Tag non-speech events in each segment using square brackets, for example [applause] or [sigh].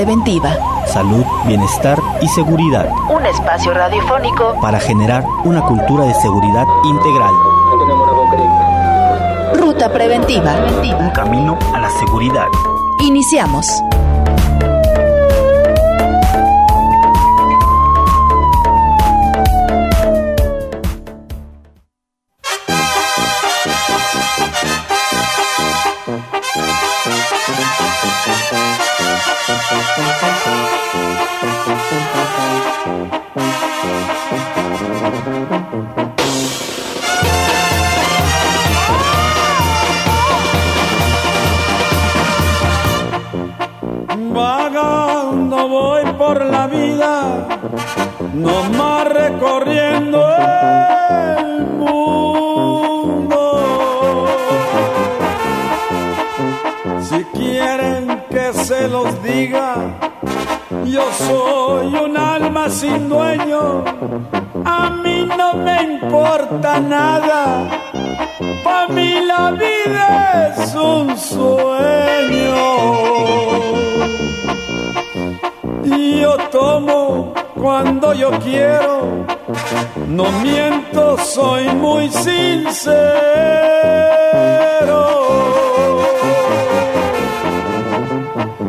Preventiva. Salud, bienestar y seguridad. Un espacio radiofónico para generar una cultura de seguridad integral. Ruta Preventiva. Un camino a la seguridad. Iniciamos. Quiero, no miento, soy muy sincero.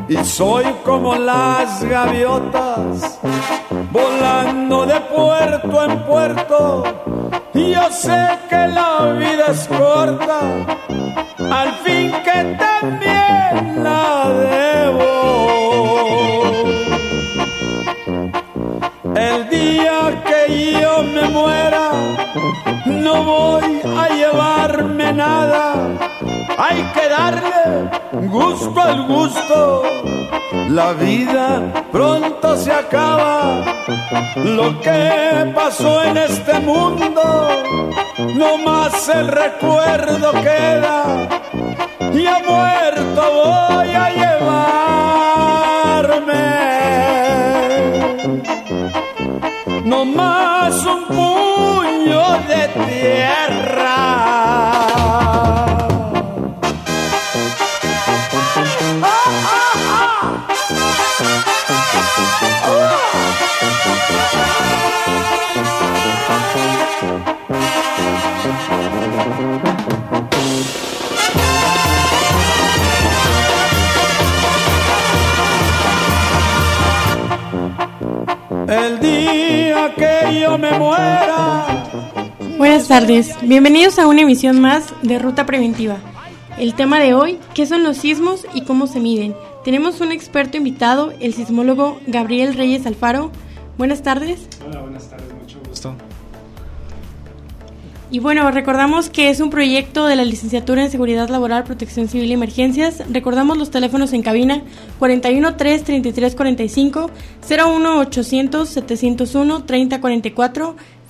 Y soy como las gaviotas, volando de puerto en puerto. Y yo sé que la vida es corta, al fin que también la no voy a llevarme nada. Hay que darle gusto al gusto. La vida pronto se acaba. Lo que pasó en este mundo, no más el recuerdo queda. Y a muerto voy a llevarme no más un puño de tierra. El día que yo me muera. Buenas tardes, bienvenidos a una emisión más de Ruta Preventiva. El tema de hoy, ¿qué son los sismos y cómo se miden? Tenemos un experto invitado, el sismólogo Gabriel Reyes Alfaro. Buenas tardes. Hola, buenas tardes, mucho gusto. Y bueno, recordamos que es un proyecto de la Licenciatura en Seguridad Laboral, Protección Civil y Emergencias. Recordamos los teléfonos en cabina 41 3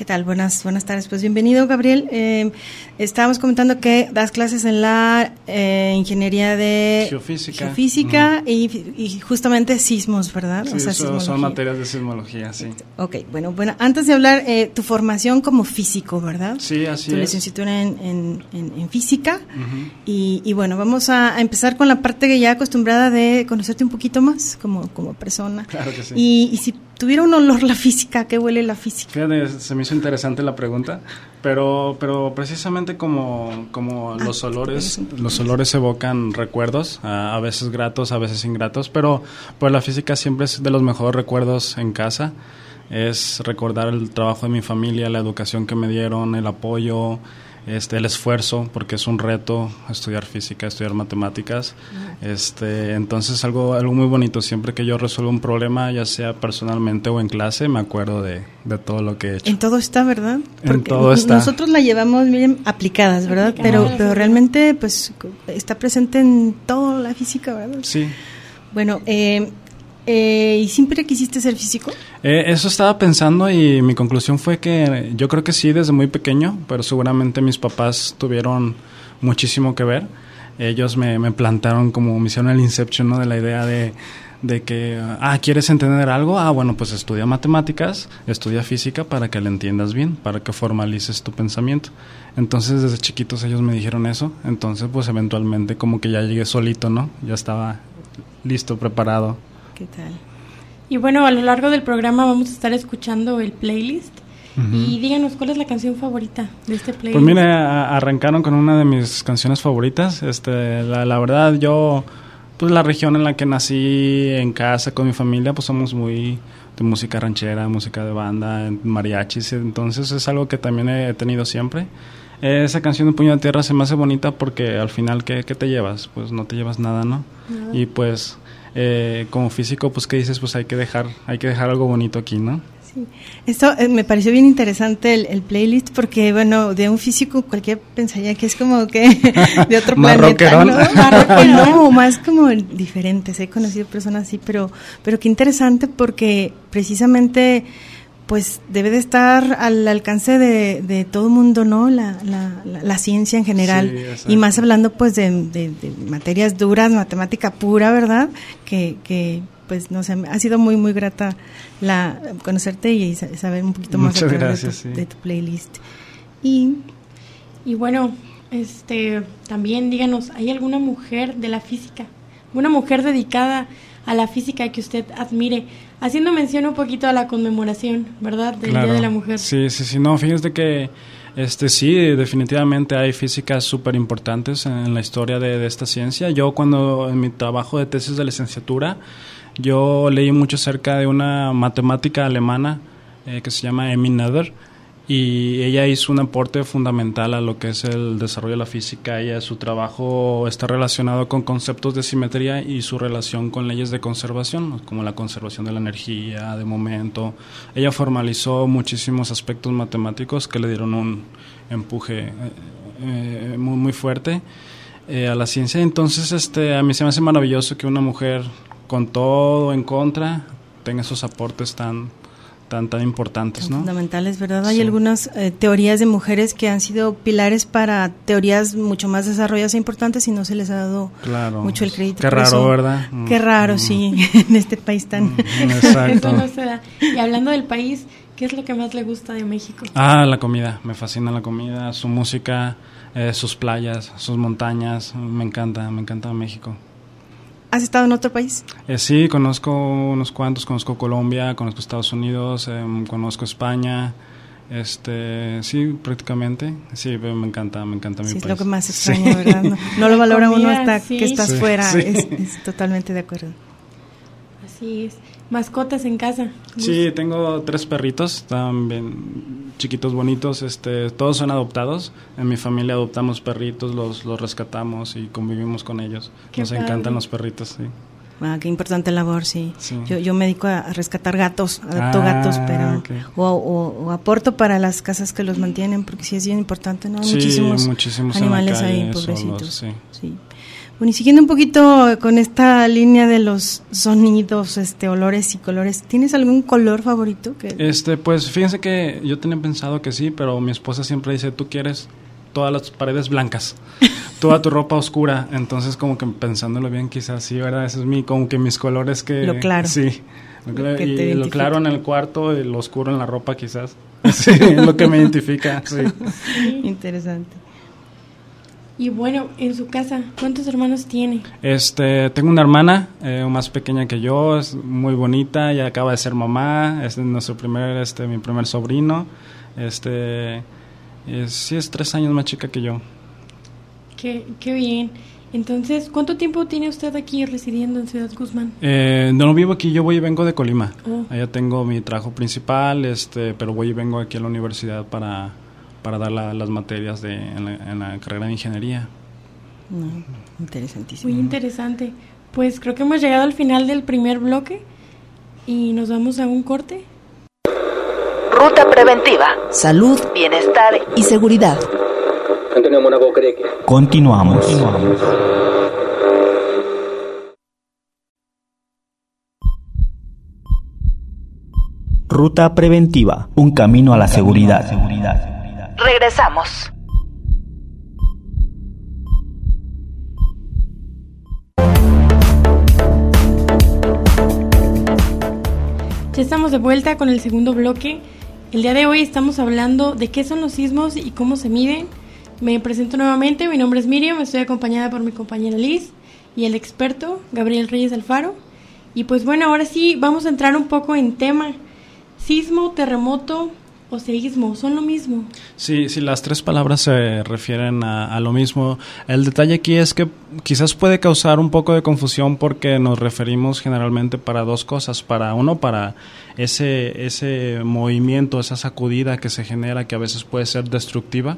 ¿Qué tal? Buenas, buenas tardes. Pues bienvenido, Gabriel. Eh, estábamos comentando que das clases en la eh, ingeniería de geofísica, geofísica y, y, justamente sismos, ¿verdad? Sí, o sea, son, son, materias de sismología, sí. Ok, bueno, bueno. Antes de hablar, eh, tu formación como físico, ¿verdad? Sí, así tu es. licenciatura en, en, en, en física. Uh -huh. y, y, bueno, vamos a, a, empezar con la parte que ya acostumbrada de conocerte un poquito más como, como persona. Claro que sí. Y, y si tuviera un olor la física, ¿qué huele la física? Fíjate, se me hizo interesante la pregunta, pero, pero precisamente como, como ah, los olores, los olores evocan recuerdos, a, a, veces gratos, a veces ingratos, pero pues la física siempre es de los mejores recuerdos en casa, es recordar el trabajo de mi familia, la educación que me dieron, el apoyo, este, el esfuerzo, porque es un reto estudiar física, estudiar matemáticas. Este, entonces algo, algo muy bonito, siempre que yo resuelvo un problema, ya sea personalmente o en clase, me acuerdo de, de todo lo que he hecho. En todo está, ¿verdad? Porque en todo está. Nosotros la llevamos bien aplicadas, ¿verdad? Pero, pero realmente pues está presente en toda la física, ¿verdad? Sí. Bueno, eh, eh, ¿Y siempre quisiste ser físico? Eh, eso estaba pensando y mi conclusión fue que yo creo que sí desde muy pequeño, pero seguramente mis papás tuvieron muchísimo que ver. Ellos me, me plantaron como me hicieron el inception ¿no? de la idea de, de que, ah, ¿quieres entender algo? Ah, bueno, pues estudia matemáticas, estudia física para que le entiendas bien, para que formalices tu pensamiento. Entonces, desde chiquitos ellos me dijeron eso, entonces pues eventualmente como que ya llegué solito, ¿no? Ya estaba listo, preparado. ¿Qué tal? Y bueno, a lo largo del programa vamos a estar escuchando el playlist. Y díganos, ¿cuál es la canción favorita de este playlist? Pues mire, arrancaron con una de mis canciones favoritas. Este, la, la verdad, yo, pues la región en la que nací, en casa, con mi familia, pues somos muy de música ranchera, música de banda, mariachis. Entonces es algo que también he tenido siempre. Esa canción de Puño de Tierra se me hace bonita porque al final, ¿qué, qué te llevas? Pues no te llevas nada, ¿no? Y pues, eh, como físico, pues, ¿qué dices? Pues hay que dejar, hay que dejar algo bonito aquí, ¿no? Sí. Esto eh, me pareció bien interesante el, el playlist porque, bueno, de un físico cualquier pensaría que es como que [laughs] de otro planeta. ¿no? No, [laughs] más como diferentes. He conocido personas así, pero, pero qué interesante porque precisamente pues debe de estar al alcance de, de todo el mundo, ¿no? La, la, la, la ciencia en general. Sí, y más hablando pues de, de- de materias duras, matemática pura, ¿verdad? Que, que pues no sé, ha sido muy, muy grata la conocerte y sa- saber un poquito más Muchas gracias, de, tu, sí. de tu playlist. Y Y bueno, este, también díganos, ¿hay alguna mujer de la física? Una mujer dedicada a la física que usted admire, haciendo mención un poquito a la conmemoración, ¿verdad? Del Día de la Mujer. Sí, sí, sí. No, fíjate que este sí, definitivamente hay físicas súper importantes en la historia de, de esta ciencia. Yo cuando en mi trabajo de tesis de licenciatura, yo leí mucho acerca de una matemática alemana eh, que se llama Emmy Noether y ella hizo un aporte fundamental a lo que es el desarrollo de la física. Ella, su trabajo está relacionado con conceptos de simetría y su relación con leyes de conservación, como la conservación de la energía, de momento. Ella formalizó muchísimos aspectos matemáticos que le dieron un empuje eh, eh, muy, muy fuerte eh, a la ciencia. Entonces, este, a mí se me hace maravilloso que una mujer con todo en contra tenga esos aportes tan tan tan importantes, ¿no? fundamentales, ¿verdad? Hay Sí. algunas eh, teorías de mujeres que han sido pilares para teorías mucho más desarrolladas e importantes y no se les ha dado Claro. mucho el crédito. Qué raro, eso. ¿verdad? Qué Mm, raro, mm, sí, [laughs] en este país tan... mm, [laughs] Eso Exacto. no se da. Y hablando del país, ¿qué es lo que más le gusta de México? Ah, la comida. Me fascina la comida, su música, eh, sus playas, sus montañas. Me encanta, me encanta México. ¿Has estado en otro país? Eh, sí, conozco unos cuantos. Conozco Colombia, conozco Estados Unidos, em, conozco España. Este, sí, prácticamente. Sí, me encanta, me encanta mi Sí, es país. lo que más Sí. extraño, ¿verdad? No, no lo [laughs] valora uno Comida, hasta sí. que estás Sí, fuera. sí. Es, es totalmente de acuerdo. Así es. Mascotas en casa. Sí, tengo tres perritos, están bien chiquitos, bonitos, este, todos son adoptados. En mi familia adoptamos perritos, los, los rescatamos y convivimos con ellos. Qué Nos padre. encantan los perritos, sí. Ah, qué importante labor, sí. Sí. Yo, yo me dedico a, rescatar gatos, adopto Ah, gatos, pero o, o- o aporto para las casas que los mantienen, porque sí es bien importante, ¿no? Hay Sí, muchísimos, muchísimos en la animales ahí, pobrecitos. sí. Bueno, y siguiendo un poquito con esta línea de los sonidos, este, olores y colores, ¿tienes algún color favorito? Que... Este, pues fíjense que yo tenía pensado que sí, pero mi esposa siempre dice, tú quieres todas las paredes blancas, toda tu ropa oscura. Entonces, como que pensándolo bien, quizás sí, ¿verdad? Ese es mi, como que mis colores que... Lo claro. Sí. Lo, y lo claro en el cuarto y lo oscuro en la ropa, quizás. [laughs] Sí, es lo que me identifica, sí. [laughs] Interesante. Y bueno, en su casa, ¿cuántos hermanos tiene? Este, tengo una hermana eh, más pequeña que yo, es muy bonita, ya acaba de ser mamá, es nuestro primer, este, mi primer sobrino, este, es, sí es tres años más chica que yo. Qué, qué bien. Entonces, ¿cuánto tiempo tiene usted aquí residiendo en Ciudad Guzmán? Eh, no vivo aquí, yo voy y vengo de Colima. Oh. Allá tengo mi trabajo principal, este, pero voy y vengo aquí a la universidad para, para dar la- las materias de, en, la, en la carrera de ingeniería. No, interesantísimo. Muy interesante. Pues creo que hemos llegado al final del primer bloque y nos vamos a un corte. Ruta preventiva. Salud, bienestar y seguridad. Que... Continuamos. Ruta preventiva, un camino a la seguridad. Regresamos. Ya estamos de vuelta con el segundo bloque. El día de hoy estamos hablando de qué son los sismos y cómo se miden. Me presento nuevamente, mi nombre es Miriam, estoy acompañada por mi compañera Liz y el experto Gabriel Reyes Alfaro. Y pues bueno, ahora sí vamos a entrar un poco en tema. Sismo, terremoto, o seísmo, son lo mismo. Sí, sí, las tres palabras se refieren a, lo mismo. El detalle aquí es que quizás puede causar un poco de confusión porque nos referimos generalmente para dos cosas. Para uno, para ese, ese movimiento, esa sacudida que se genera que a veces puede ser destructiva.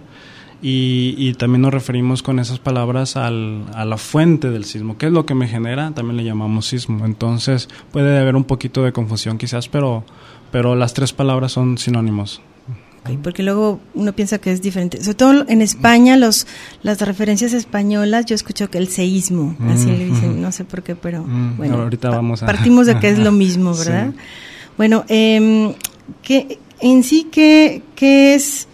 Y, y, también nos referimos con esas palabras al, a la fuente del sismo. ¿Qué es lo que me genera? También le llamamos sismo. Entonces puede haber un poquito de confusión quizás, pero pero las tres palabras son sinónimos. porque luego uno piensa que es diferente. Sobre todo en España, los, las referencias españolas, yo escucho que el seísmo, así le dicen, no sé por qué, pero mm, bueno, ahorita vamos a... partimos de que es lo [laughs] mismo, ¿verdad? Bueno, eh, ¿qué, en sí, ¿qué, qué es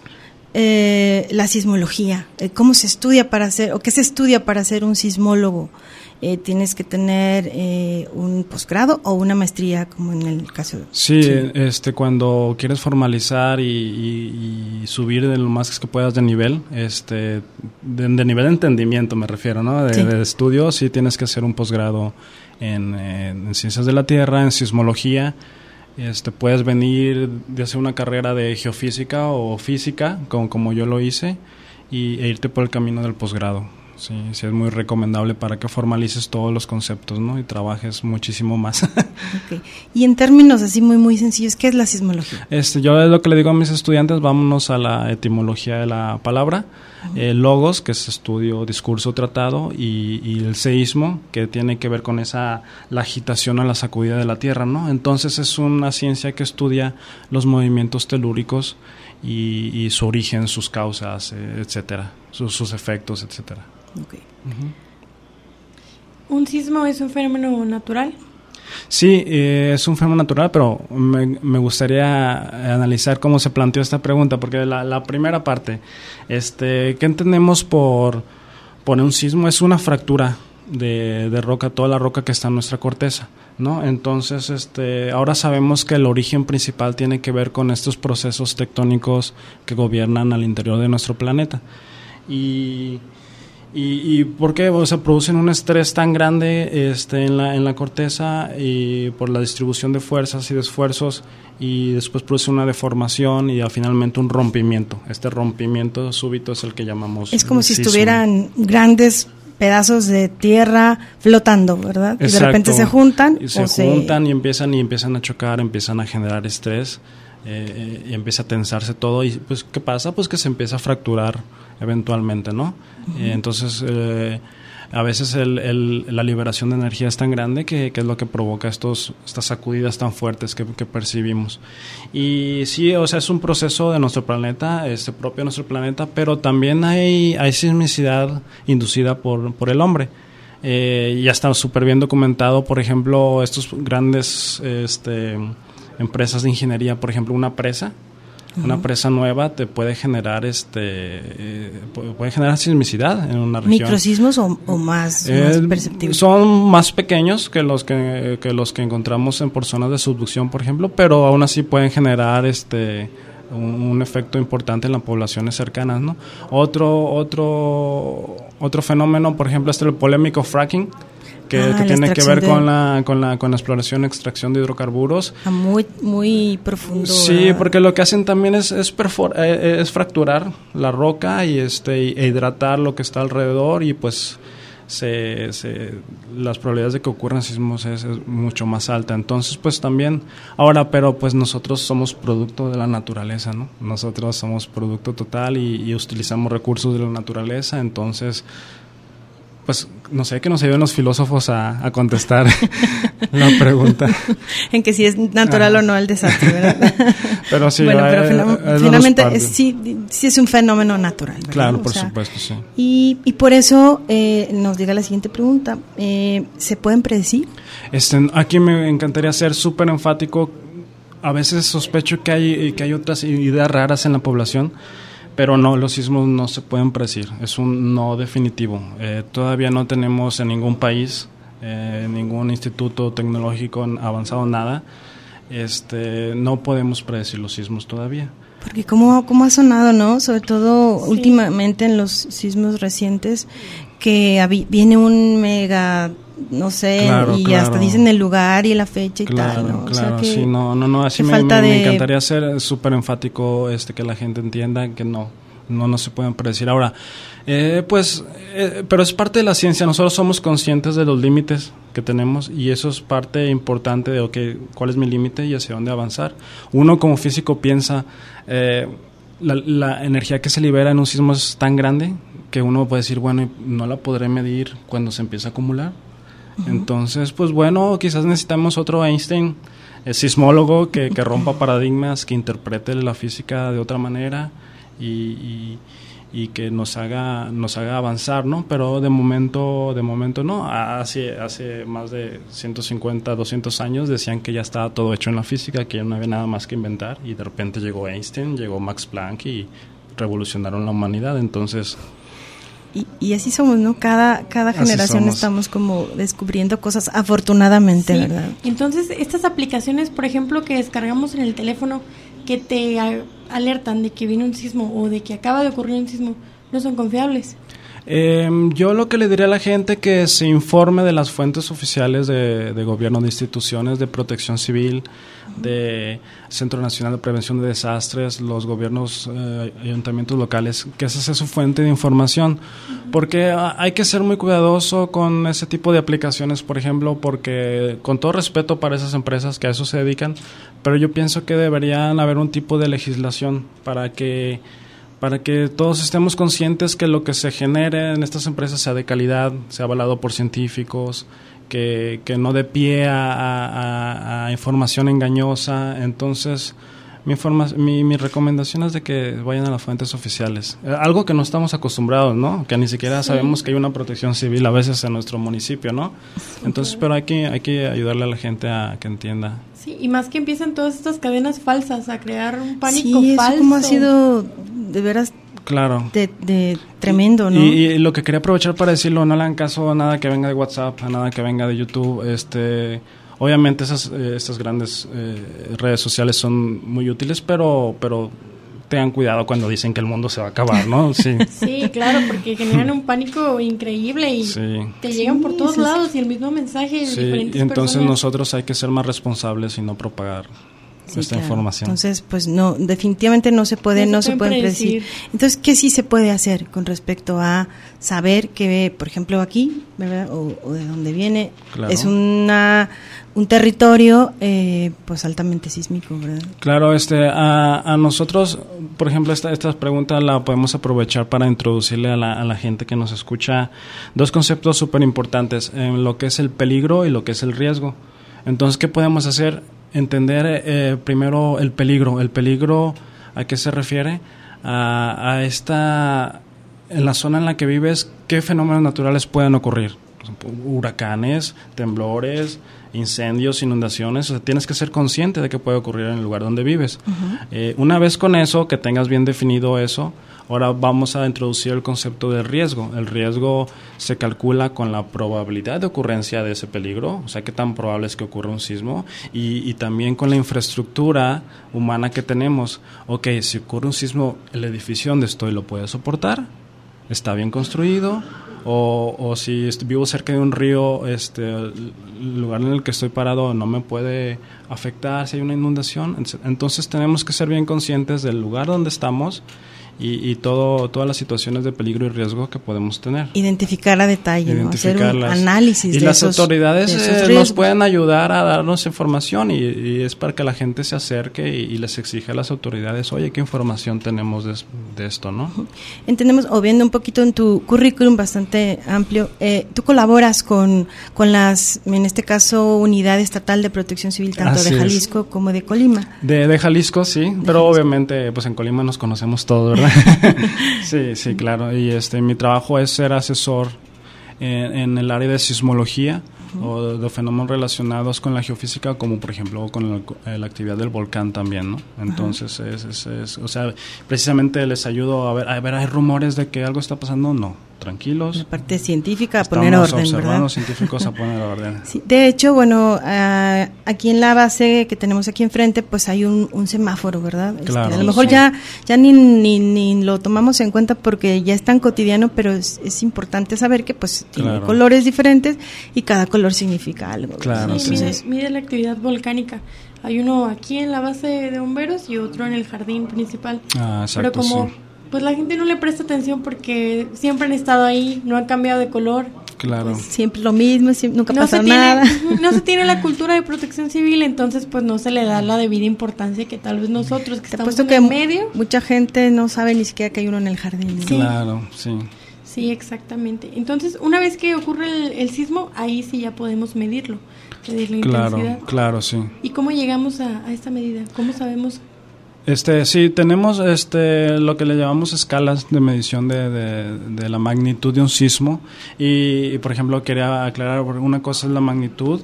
eh, la sismología? Eh, ¿Cómo se estudia para hacer, o qué se estudia para ser un sismólogo? Eh, tienes que tener eh, un posgrado o una maestría, como en el caso. Sí, este, cuando quieres formalizar y, subir de lo más que puedas de nivel, este, de, nivel de entendimiento me refiero, ¿no? De, estudio, sí tienes que hacer un posgrado en, en, ciencias de la tierra, en sismología. Este, puedes venir de hacer una carrera de geofísica o física, como, como yo lo hice, y, e irte por el camino del posgrado. Sí, sí es muy recomendable para que formalices todos los conceptos, ¿no? Y trabajes muchísimo más. [laughs] okay. Y en términos así muy muy sencillos, ¿qué es la sismología? Este, yo es lo que le digo a mis estudiantes, vámonos a la etimología de la palabra. Eh, logos, que es estudio, discurso, tratado, y, y, el seísmo, que tiene que ver con esa la agitación o la sacudida de la Tierra, ¿no? Entonces es una ciencia que estudia los movimientos telúricos y, y su origen, sus causas, eh, etcétera, sus, sus efectos, etcétera. ¿Un sismo es un fenómeno natural? Sí, eh, es un fenómeno natural, pero me, gustaría analizar cómo se planteó esta pregunta, porque la, primera parte, este, ¿qué entendemos por, por un sismo? Es una fractura de, de, roca, toda la roca que está en nuestra corteza, ¿no? Entonces, este, ahora sabemos que el origen principal tiene que ver con estos procesos tectónicos que gobiernan al interior de nuestro planeta. Y ¿Y, y por qué? O sea, producen un estrés tan grande este, en, la, en la corteza y por la distribución de fuerzas y de esfuerzos y después produce una deformación y finalmente un rompimiento. Este rompimiento súbito es el que llamamos... Es como si estuvieran grandes pedazos de tierra flotando, ¿verdad? Y de repente se juntan. Y se juntan y empiezan y empiezan a chocar, empiezan a generar estrés eh, y empieza a tensarse todo y pues ¿qué pasa? Pues que se empieza a fracturar eventualmente, ¿no? Eh, entonces, eh, a veces la liberación de energía es tan grande que, es lo que provoca estos, estas sacudidas tan fuertes que, percibimos. Y sí, o sea, es un proceso de nuestro planeta, este propio de nuestro planeta, pero también hay, hay sismicidad inducida por, por el hombre. Eh, ya está súper bien documentado, por ejemplo, estos grandes este, empresas de ingeniería, por ejemplo, una presa, una presa nueva te puede generar este eh, puede generar sismicidad en una región. ¿Microsismos o, más, eh, perceptibles? Son más pequeños que los que, los que encontramos en por zonas de subducción, por ejemplo, pero aún así pueden generar este un, efecto importante en las poblaciones cercanas, ¿no? Otro otro otro fenómeno, por ejemplo, es el polémico fracking que, ah, tiene que ver con, la, con, la, con la exploración y extracción de hidrocarburos. Ah, muy, muy profundo. Sí, porque lo que hacen también es, es, eh, eh, es fracturar la roca y este, e hidratar lo que está alrededor y pues se, se, las probabilidades de que ocurran sismos es, mucho más alta. Entonces, pues también, ahora, pero pues nosotros somos producto de la naturaleza, ¿no? Nosotros somos producto total y, y utilizamos recursos de la naturaleza, entonces pues no sé, que nos ayuden los filósofos a, contestar [laughs] la pregunta. [laughs] en que si es natural o no el desastre, ¿verdad? [laughs] pero sí, bueno, pero finalmente sí, sí es un fenómeno natural. ¿verdad? Claro, por supuesto, sí. Y, y por eso eh, nos llega la siguiente pregunta. Eh, ¿Se pueden predecir? Este, aquí me encantaría ser súper enfático. A veces sospecho que hay, que hay otras ideas raras en la población pero no, los sismos no se pueden predecir, es un no definitivo. Eh, todavía no tenemos en ningún país, eh, ningún instituto tecnológico avanzado nada este, no podemos predecir los sismos todavía. Porque como, como ha sonado, ¿no? Sobre todo últimamente en los sismos recientes, que viene un mega no sé, y hasta dicen el lugar y la fecha y tal, ¿no? Claro, sí, no, no, no, así me, me, encantaría ser súper enfático, este, que la gente entienda que no, no, no se pueden predecir. Ahora, eh, pues, eh, pero es parte de la ciencia, nosotros somos conscientes de los límites que tenemos y eso es parte importante de, okay, cuál es mi límite y hacia dónde avanzar. Uno como físico piensa, eh, la, la, energía que se libera en un sismo es tan grande que uno puede decir, bueno, no la podré medir cuando se empieza a acumular. Entonces, pues bueno, quizás necesitamos otro Einstein, el sismólogo, que, que rompa paradigmas, que interprete la física de otra manera y, y, que nos haga, nos haga avanzar, ¿no? Pero de momento, de momento no. Hace, hace más de 150, 200 años decían que ya estaba todo hecho en la física, que ya no había nada más que inventar y de repente llegó Einstein, llegó Max Planck y revolucionaron la humanidad. Entonces, y, así somos, ¿no? Cada, cada generación estamos como descubriendo cosas, afortunadamente, ¿verdad? Entonces, estas aplicaciones, por ejemplo, que descargamos en el teléfono, que te alertan de que viene un sismo o de que acaba de ocurrir un sismo, no son confiables. Em, yo lo que le diría a la gente que se informe de las fuentes oficiales de, gobierno, de instituciones de protección civil, de Centro Nacional de Prevención de Desastres, los gobiernos, eh, ayuntamientos locales, que esa sea su fuente de información. Porque hay que ser muy cuidadoso con ese tipo de aplicaciones, por ejemplo, porque con todo respeto para esas empresas que a eso se dedican, pero yo pienso que deberían haber un tipo de legislación para que para que todos estemos conscientes que lo que se genere en estas empresas sea de calidad, sea avalado por científicos, que, que no dé pie a, información engañosa. Entonces, mi, mi, mi, recomendación es de que vayan a las fuentes oficiales. Eh, algo que no estamos acostumbrados, ¿no? Que ni siquiera sabemos que hay una protección civil a veces en nuestro municipio, ¿no? Entonces, pero hay que, hay que ayudarle a la gente a que entienda. Sí, y más que empiezan todas estas cadenas falsas a crear un pánico sí, falso. como ha sido de veras claro. de, tremendo, ¿no? Y, lo que quería aprovechar para decirlo, no le hagan caso a nada que venga de WhatsApp, a nada que venga de YouTube. Este, obviamente esas, eh, estas grandes eh, redes sociales son muy útiles, pero, pero tengan cuidado cuando dicen que el mundo se va a acabar, ¿no? [laughs] Sí, sí claro, porque generan un pánico increíble y te llegan por todos lados y el mismo mensaje. Sí, y entonces nosotros hay que ser más responsables y no propagar esta información. Entonces, pues no, definitivamente no se puede, no, se, puede predecir. Entonces, ¿qué sí se puede hacer con respecto a saber que, por ejemplo, aquí, ¿verdad? O, de dónde viene, es una un territorio eh, pues altamente sísmico, ¿verdad? Claro, este, a, a nosotros, por ejemplo, esta, esta pregunta la podemos aprovechar para introducirle a la, a la gente que nos escucha dos conceptos súper importantes, en lo que es el peligro y lo que es el riesgo. Entonces, ¿qué podemos hacer? Entender eh, primero el peligro. El peligro, ¿a qué se refiere? A, a, esta, en la zona en la que vives, ¿qué fenómenos naturales pueden ocurrir? Huracanes, temblores, incendios, inundaciones. O sea, tienes que ser consciente de que puede ocurrir en el lugar donde vives. Eh, una vez con eso, que tengas bien definido eso, Ahora vamos a introducir el concepto de riesgo. El riesgo se calcula con la probabilidad de ocurrencia de ese peligro, o sea, qué tan probable es que ocurra un sismo, y, también con la infraestructura humana que tenemos. Ok, si ocurre un sismo, el edificio donde estoy lo puede soportar, está bien construido, o, o, si vivo cerca de un río, este, el lugar en el que estoy parado no me puede afectar si hay una inundación. Entonces tenemos que ser bien conscientes del lugar donde estamos y, y, todo, todas las situaciones de peligro y riesgo que podemos tener. Identificar a detalle, ¿no? hacer un análisis. Y las autoridades eh, nos pueden ayudar a darnos información y, es para que la gente se acerque y, les exige a las autoridades, oye, ¿qué información tenemos de, esto? no Entendemos, o viendo un poquito en tu currículum bastante amplio, eh, tú colaboras con, con las, en este caso, Unidad Estatal de Protección Civil, tanto de Jalisco como de Colima. De, de Jalisco, sí, pero obviamente pues en Colima nos conocemos todos, ¿verdad? Sí, sí, claro. Y este, mi trabajo es ser asesor en, el área de sismología o de, fenómenos relacionados con la geofísica, como por ejemplo con la, actividad del volcán también, ¿no? Entonces, es, es, o sea, precisamente les ayudo a ver, a ver, ¿hay rumores de que algo está pasando? No tranquilos. La parte científica a poner orden, observando ¿verdad? científicos a poner orden. [laughs] Sí, de hecho, bueno, ah, aquí en la base que tenemos aquí enfrente, pues hay un, un semáforo, ¿verdad? Este, Claro, a lo mejor sí. ya ya ni, ni, ni lo tomamos en cuenta porque ya es tan cotidiano, pero es, es importante saber que pues tiene Claro. colores diferentes y cada color significa algo. Claro, Sí, sí. mide, mide la actividad volcánica. Hay uno aquí en la base de bomberos y otro en el jardín principal. Ah, Pero exacto, como sí. Pues la gente no le presta atención porque siempre han estado ahí, no han cambiado de color. Claro. Siempre lo mismo, siempre, nunca No pasa se, tiene, nada. no se tiene la [laughs] cultura de protección civil, entonces pues no se le da la debida importancia que tal vez nosotros que Te estamos en que el medio. mucha gente no sabe ni siquiera que hay uno en el jardín. ¿no? Claro, sí. Sí, exactamente. Entonces, una vez que ocurre el, el sismo, ahí sí ya podemos medirlo, medir la Claro, intensidad. claro, sí. ¿Y cómo llegamos a, a esta medida? ¿Cómo sabemos? Este, sí, tenemos este, lo que le llamamos escalas de medición de, de- de la magnitud de un sismo. Y, y, por ejemplo, quería aclarar, porque una cosa es la magnitud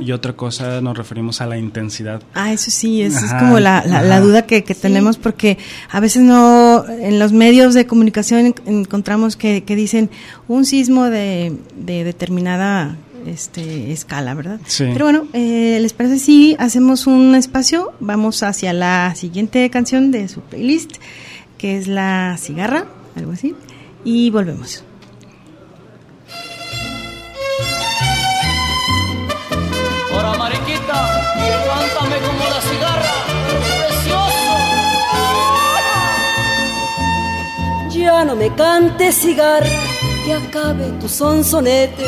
y otra cosa nos referimos a la intensidad. Ah, eso sí, esa es como la, la, la duda que, que tenemos porque a veces no, en los medios de comunicación en- encontramos que, que dicen un sismo de, de determinada este, escala, ¿verdad? Sí. Pero bueno, eh, ¿les parece si hacemos un espacio? Vamos hacia la siguiente canción de su playlist, que es La Cigarra, algo así, y volvemos. Ahora, mariquita, cántame como la cigarra. Precioso. Ya no me cantes cigarra, que acabe tu sonsonete,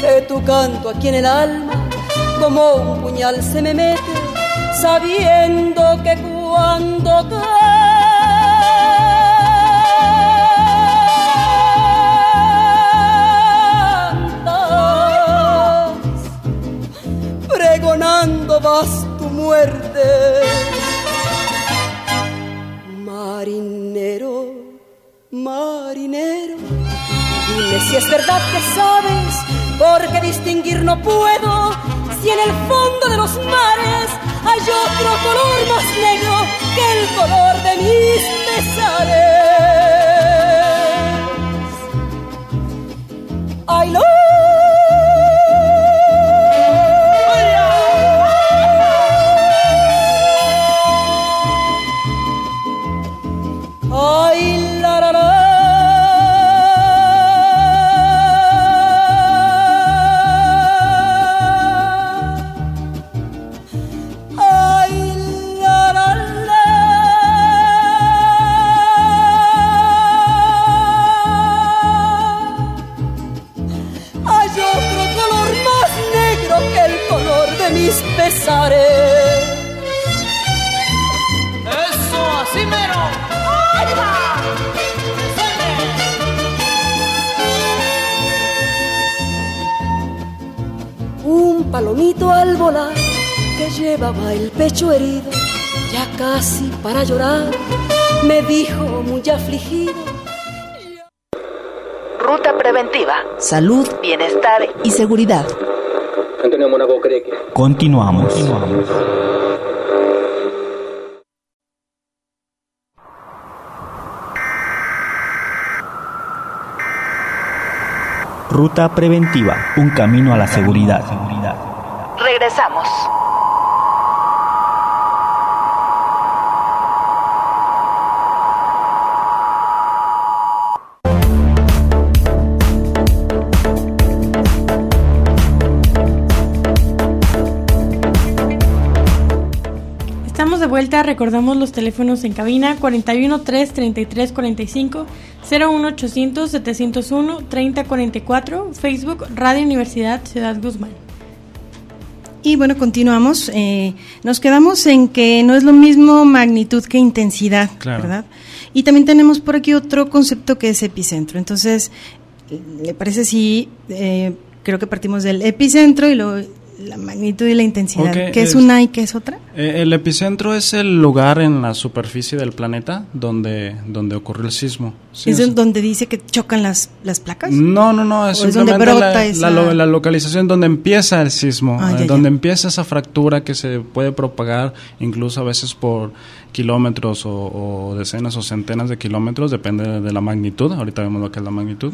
que tu canto aquí en el alma como un puñal se me mete, sabiendo que cuando cantas, pregonando vas tu muerte. Marinero, marinero, dime si es verdad que sabes, porque distinguir no puedo si en el fondo de los mares hay otro color más negro que el color de mis pesares. I love así mero. ¡Ay, va! Un palomito al volar que llevaba el pecho herido, ya casi para llorar, me dijo muy afligido. Ruta preventiva. Salud, bienestar y seguridad. Antonio Mónaco cree que Continuamos. Ruta preventiva, un camino a la seguridad. Regresamos. Vuelta, recordamos los teléfonos en cabina 41 3 33 45 01 800 701 30 44 Facebook Radio Universidad Ciudad Guzmán. Y bueno, continuamos. Eh, nos quedamos en que no es lo mismo magnitud que intensidad, Claro. ¿verdad? Y también tenemos por aquí otro concepto que es epicentro. Entonces, ¿le parece si eh, creo que partimos del epicentro y luego la magnitud y la intensidad? Ok, ¿Qué es, es- una y qué es otra? Eh, el epicentro es el lugar en la superficie del planeta donde, donde ocurrió el sismo. Sí, ¿Es o sea- donde dice que chocan las, las placas? No, no, no, es ¿O es donde simplemente la, brota esa- la la localización donde empieza el sismo, Ah, eh, ya, ya. donde empieza esa fractura que se puede propagar incluso a veces por kilómetros o, decenas o centenas de kilómetros, depende de, la magnitud, ahorita vemos lo que es la magnitud,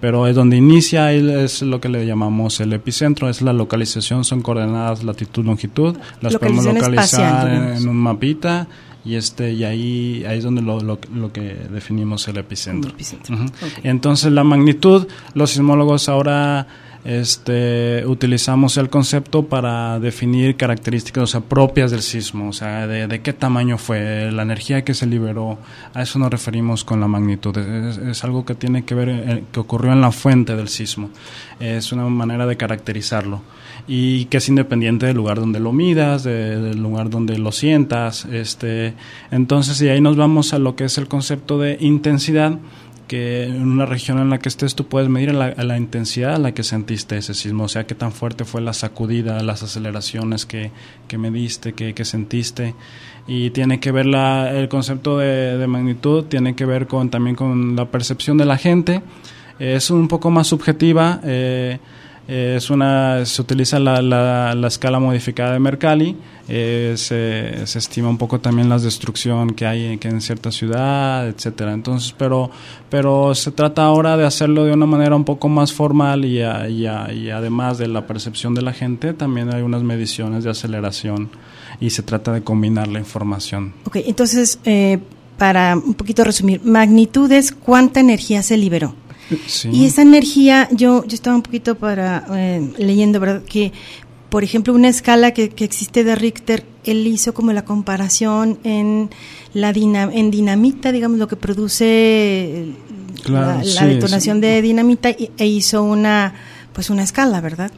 pero es donde inicia, es lo que le llamamos el epicentro, es la localización, son coordenadas latitud, longitud, las podemos localizar en, un mapita y este y ahí ahí es donde lo, lo, que definimos el epicentro. Entonces la magnitud, los sismólogos ahora este, utilizamos el concepto para definir características propias del sismo, o sea, de, qué tamaño fue, la energía que se liberó, a eso nos referimos con la magnitud, es, algo que tiene que ver, eh, que ocurrió en la fuente del sismo, es una manera de caracterizarlo y que es independiente del lugar donde lo midas, del lugar donde lo sientas, este, entonces y ahí nos vamos a lo que es el concepto de intensidad, que en una región en la que estés tú puedes medir la, la, intensidad a la que sentiste ese sismo, o sea, qué tan fuerte fue la sacudida, las aceleraciones que, que mediste, que, que sentiste. Y tiene que ver la, el concepto de, de, magnitud, tiene que ver con, también con la percepción de la gente. Es un poco más subjetiva. Eh, eh, es una, se utiliza la, la, escala modificada de Mercalli, eh, se, se, estima un poco también la destrucción que hay que en cierta ciudad, etcétera. Entonces, pero, pero se trata ahora de hacerlo de una manera un poco más formal y, y, y además de la percepción de la gente, también hay unas mediciones de aceleración y se trata de combinar la información. Ok, entonces, eh, para un poquito resumir, magnitudes, ¿cuánta energía se liberó? Y esa energía, yo, yo estaba un poquito para eh, leyendo, ¿verdad? Que, por ejemplo, una escala que, que, existe de Richter, él hizo como la comparación en la en dinamita, digamos, lo que produce la, detonación de dinamita e hizo una, pues una escala, ¿verdad?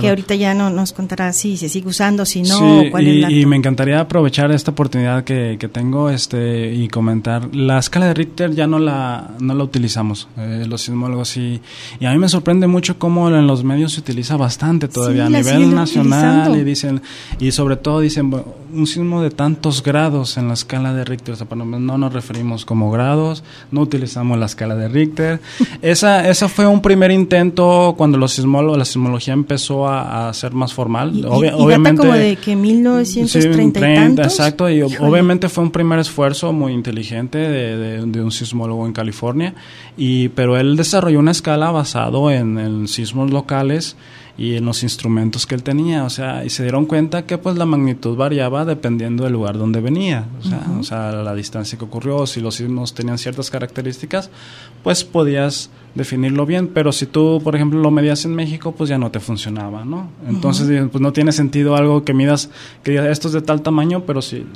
Que ahorita ya no nos contará si se sigue usando, si no, cuál y, es la... y me encantaría aprovechar esta oportunidad que, que, tengo este y comentar. La escala de Richter ya no la, no la utilizamos, eh, los sismólogos, y, y a mí me sorprende mucho cómo en los medios se utiliza bastante todavía a nivel nacional y dicen, y sobre todo dicen, un sismo de tantos grados en la escala de Richter, o sea, no nos referimos como grados, no utilizamos la escala de Richter. [laughs] esa, esa fue un primer intento cuando los la sismología empezó a, ser más formal. Y, obviamente, como de que 1930 Exacto, y obviamente fue un primer esfuerzo muy inteligente de, de, un sismólogo en California, y pero él desarrolló una escala basado en, en sismos locales y en los instrumentos que él tenía, o sea, y se dieron cuenta que pues la magnitud variaba dependiendo del lugar donde venía, o sea, o sea la distancia que ocurrió, si los sismos tenían ciertas características, pues podías definirlo bien, pero si tú, por ejemplo, lo medías en México, pues ya no te funcionaba, ¿no? Entonces, pues no tiene sentido algo que midas, que digas, esto es de tal tamaño, pero si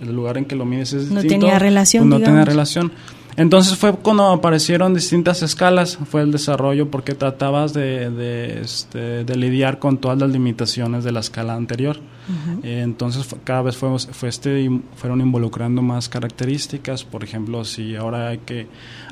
el lugar en que lo mides es no tenía relación, pues no tenía relación. Entonces fue cuando aparecieron distintas escalas, fue el desarrollo porque tratabas de, de, este, de lidiar con todas las limitaciones de la escala anterior. Eh, entonces cada vez fue, fue este, fueron involucrando más características, por ejemplo, si ahora hay que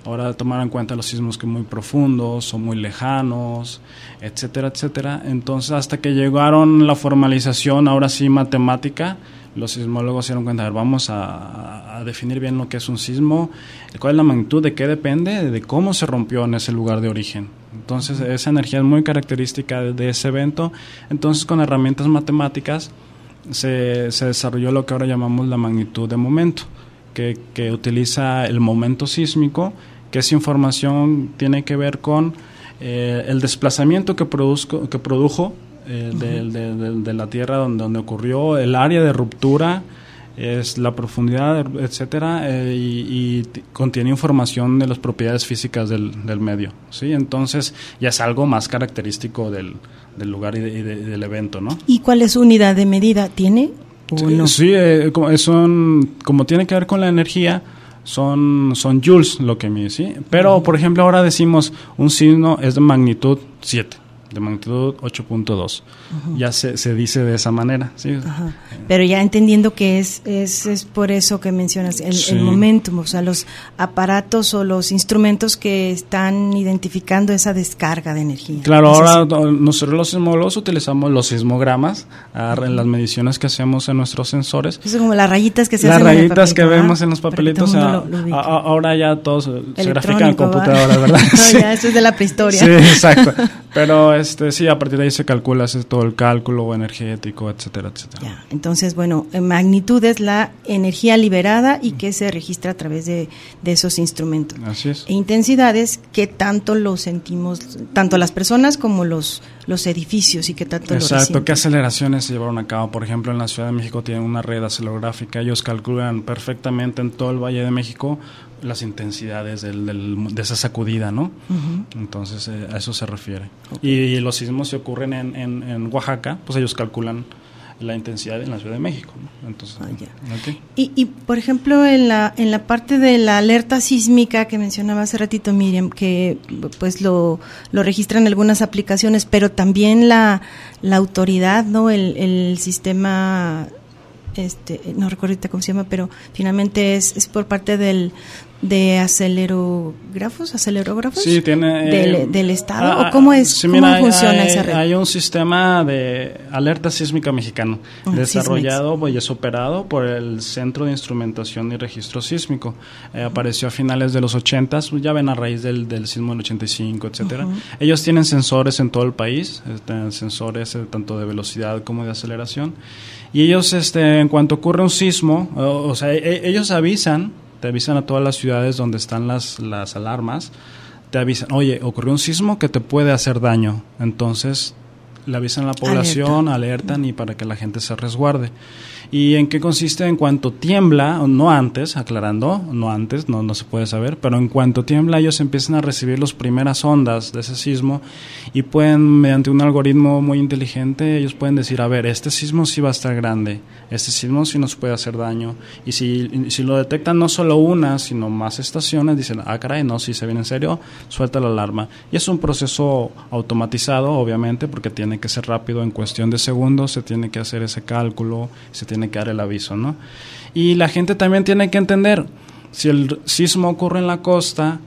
ahora tomar en cuenta los sismos que muy profundos o muy lejanos, etcétera, etcétera. Entonces hasta que llegaron la formalización, ahora sí matemática, los sismólogos se dieron cuenta, a ver, vamos a, definir bien lo que es un sismo, cuál es la magnitud, de qué depende, de cómo se rompió en ese lugar de origen. Entonces, esa energía es muy característica de, ese evento. Entonces, con herramientas matemáticas se, se, desarrolló lo que ahora llamamos la magnitud de momento, que, que utiliza el momento sísmico, que esa información tiene que ver con eh, el desplazamiento que, produzco, que produjo eh, de, la Tierra donde, donde ocurrió, el área de ruptura, es la profundidad, etcétera, eh, y, contiene información de las propiedades físicas del, medio, ¿sí? Entonces ya es algo más característico del, del lugar y, del evento, ¿no? ¿Y cuál es su unidad de medida? ¿Tiene Sí, eh, como, son, como tiene que ver con la energía, son, son joules lo que mide, ¿sí? Pero, por ejemplo, ahora decimos un signo es de magnitud 7 de magnitud 8.2. Ya se, se, dice de esa manera. ¿sí? Pero ya entendiendo que es, es, es por eso que mencionas el, el, momentum, o sea, los aparatos o los instrumentos que están identificando esa descarga de energía. Claro, ahora nosotros los sismólogos utilizamos los sismogramas en las mediciones que hacemos en nuestros sensores. Es como las rayitas que se Las rayitas que vemos en los papelitos. ahora ya todos se grafican en computadoras, ¿verdad? [laughs] no, ya eso es de la prehistoria. Sí, exacto. [laughs] Pero este sí, a partir de ahí se calcula hace todo el cálculo energético, etcétera, etcétera. Ya, entonces, bueno, en magnitud es la energía liberada y que se registra a través de, de esos instrumentos. Así es. E intensidades que tanto lo sentimos, tanto las personas como los, los edificios y que tanto lo Exacto. ¿qué aceleraciones se llevaron a cabo? Por ejemplo, en la Ciudad de México tienen una red acelerográfica, ellos calculan perfectamente en todo el Valle de México las intensidades del, del- de esa sacudida, ¿no? Entonces, eh, a eso se refiere. Y, y los sismos se ocurren en, en, en Oaxaca, pues ellos calculan la intensidad en la Ciudad de México, ¿no? Entonces, Ah, ya. ok. Y, y, por ejemplo, en la, en la parte de la alerta sísmica que mencionaba hace ratito Miriam, que pues lo, lo registran algunas aplicaciones, pero también la, la autoridad, ¿no? El, el sistema, este, no recuerdo cómo se llama, pero finalmente es, es por parte del de acelerógrafos, acelerógrafos Sí, tiene... del, eh, del estado ah, o cómo es sí, cómo hay- funciona hay, esa red. Hay un sistema de alerta sísmica mexicano Ah, desarrollado y es operado por el Centro de Instrumentación y Registro Sísmico. Eh, apareció a finales de los 80, ya ven a raíz del, del sismo del 85, etcétera. Ujú. Ellos tienen sensores en todo el país, este, sensores eh, tanto de velocidad como de aceleración. Y ellos, este, en cuanto ocurre un sismo, o, o sea, e- ellos avisan, te avisan a todas las ciudades donde están las, las alarmas, te avisan, oye, ocurrió un sismo que te puede hacer daño. Entonces, le avisan a la población, alertan y para que la gente se resguarde. ¿Y en qué consiste? En cuanto tiembla, no antes, aclarando, no antes, no, no se puede saber, pero en cuanto tiembla ellos empiezan a recibir las primeras ondas de ese sismo y pueden, mediante un algoritmo muy inteligente, ellos pueden decir, a ver, este sismo sí va a estar grande, este sismo sí nos puede hacer daño. Y si, si lo detectan no solo una, sino más estaciones, dicen, ah, caray, no, si se viene en serio, suelta la alarma. Y es un proceso automatizado, obviamente, porque tiene que ser rápido en cuestión de segundos, se tiene que hacer ese cálculo, se tiene que dar el aviso, ¿no? Y la gente también tiene que entender, si el sismo ocurre en la costa,